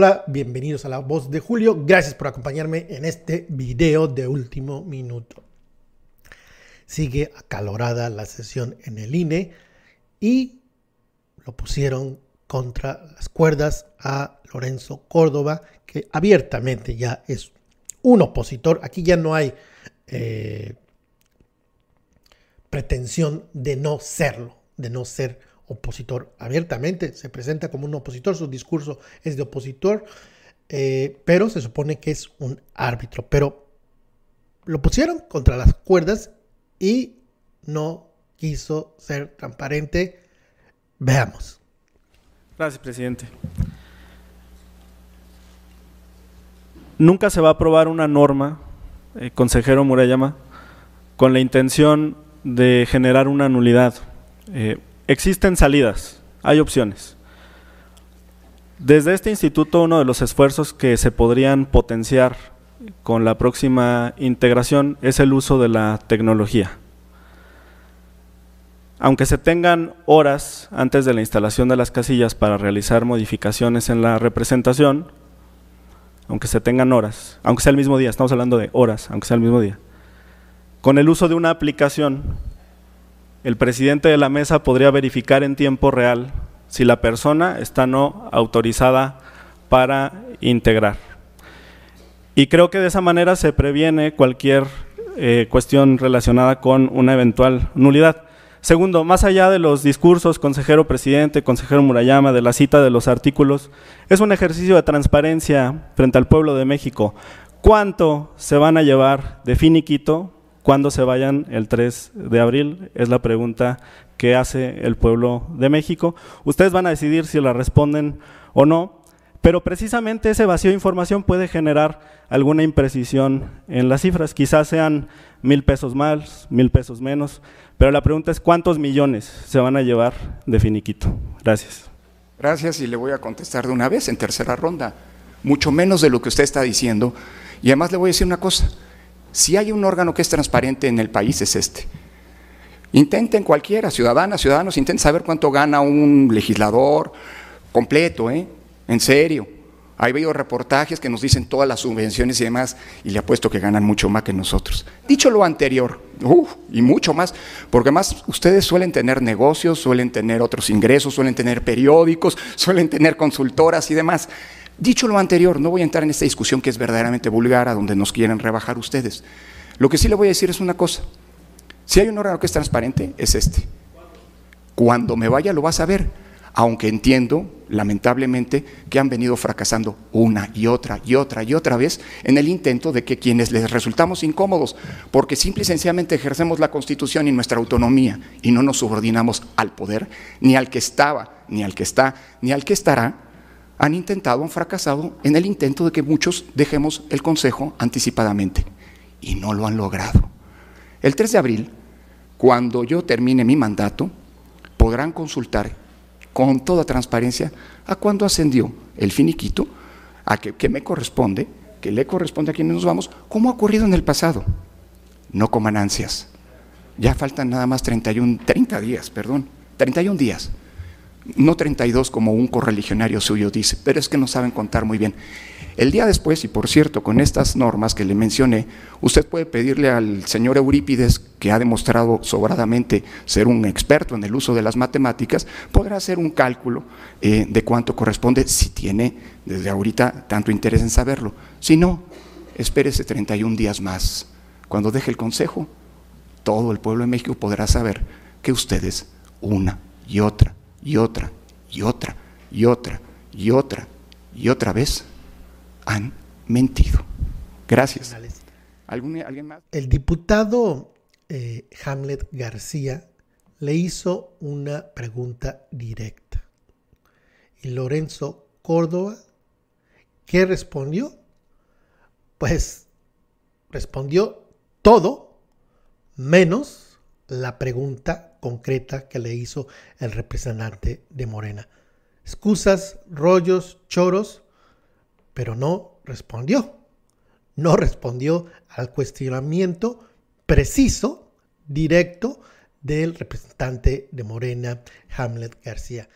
Hola, bienvenidos a La Voz de Julio. Gracias por acompañarme en este video de último minuto. Sigue acalorada la sesión en el INE y lo pusieron contra las cuerdas a Lorenzo Córdoba, que abiertamente ya es un opositor. Aquí ya no hay eh, pretensión de no serlo, de no ser opositor abiertamente, se presenta como un opositor, su discurso es de opositor, eh, pero se supone que es un árbitro. Pero lo pusieron contra las cuerdas y no quiso ser transparente. Veamos. Gracias, presidente. Nunca se va a aprobar una norma, eh, consejero Murayama, con la intención de generar una nulidad. Eh, existen salidas, hay opciones. Desde este instituto uno de los esfuerzos que se podrían potenciar con la próxima integración es el uso de la tecnología. Aunque se tengan horas antes de la instalación de las casillas para realizar modificaciones en la representación, aunque se tengan horas, aunque sea el mismo día, estamos hablando de horas, aunque sea el mismo día, con el uso de una aplicación el presidente de la mesa podría verificar en tiempo real si la persona está no autorizada para integrar. Y creo que de esa manera se previene cualquier eh, cuestión relacionada con una eventual nulidad. Segundo, más allá de los discursos, consejero presidente, consejero Murayama, de la cita de los artículos, es un ejercicio de transparencia frente al pueblo de México. ¿Cuánto se van a llevar de finiquito cuándo se vayan el 3 de abril? Es la pregunta que hace el pueblo de México. Ustedes van a decidir si la responden o no, pero precisamente ese vacío de información puede generar alguna imprecisión en las cifras. Quizás sean mil pesos más, mil pesos menos, pero la pregunta es cuántos millones se van a llevar de finiquito. Gracias. Gracias y le voy a contestar de una vez en tercera ronda. Mucho menos de lo que usted está diciendo. Y además le voy a decir una cosa. Si hay un órgano que es transparente en el país es este. Intenten cualquiera, ciudadanas, ciudadanos, intenten saber cuánto gana un legislador completo, ¿eh? En serio. Hay habido reportajes que nos dicen todas las subvenciones y demás, y le apuesto que ganan mucho más que nosotros. Dicho lo anterior, y mucho más, porque más ustedes suelen tener negocios, suelen tener otros ingresos, suelen tener periódicos, suelen tener consultoras y demás. Dicho lo anterior, no voy a entrar en esta discusión que es verdaderamente vulgar, a donde nos quieren rebajar ustedes. Lo que sí le voy a decir es una cosa. Si hay un órgano que es transparente, es este. Cuando me vaya lo vas a ver, aunque entiendo, lamentablemente, que han venido fracasando una y otra y otra y otra vez en el intento de que quienes les resultamos incómodos, porque simple y sencillamente ejercemos la Constitución y nuestra autonomía y no nos subordinamos al poder, ni al que estaba, ni al que está, ni al que estará, han intentado, han fracasado en el intento de que muchos dejemos el Consejo anticipadamente y no lo han logrado. El 3 de abril, cuando yo termine mi mandato, podrán consultar con toda transparencia a cuándo ascendió el finiquito, a que, me corresponde, que le corresponde a quienes nos vamos, como ha ocurrido en el pasado. No coman ansias. Ya faltan nada más 31, 30 días, perdón, 31 días no 32 como un correligionario suyo dice, pero es que no saben contar muy bien. El día después, y por cierto, con estas normas que le mencioné, usted puede pedirle al señor Eurípides, que ha demostrado sobradamente ser un experto en el uso de las matemáticas, podrá hacer un cálculo eh, de cuánto corresponde, si tiene desde ahorita tanto interés en saberlo. Si no, espérese 31 días más. Cuando deje el consejo, todo el pueblo de México podrá saber que ustedes, una y otra y otra y otra y otra y otra y otra vez han mentido. Gracias. ¿Alguien más? El diputado eh, Hamlet García le hizo una pregunta directa. Y Lorenzo Córdoba, ¿qué respondió? Pues respondió todo menos la pregunta concreta que le hizo el representante de Morena. Excusas, rollos, choros, pero no respondió. No respondió al cuestionamiento preciso, directo, del representante de Morena, Hamlet García.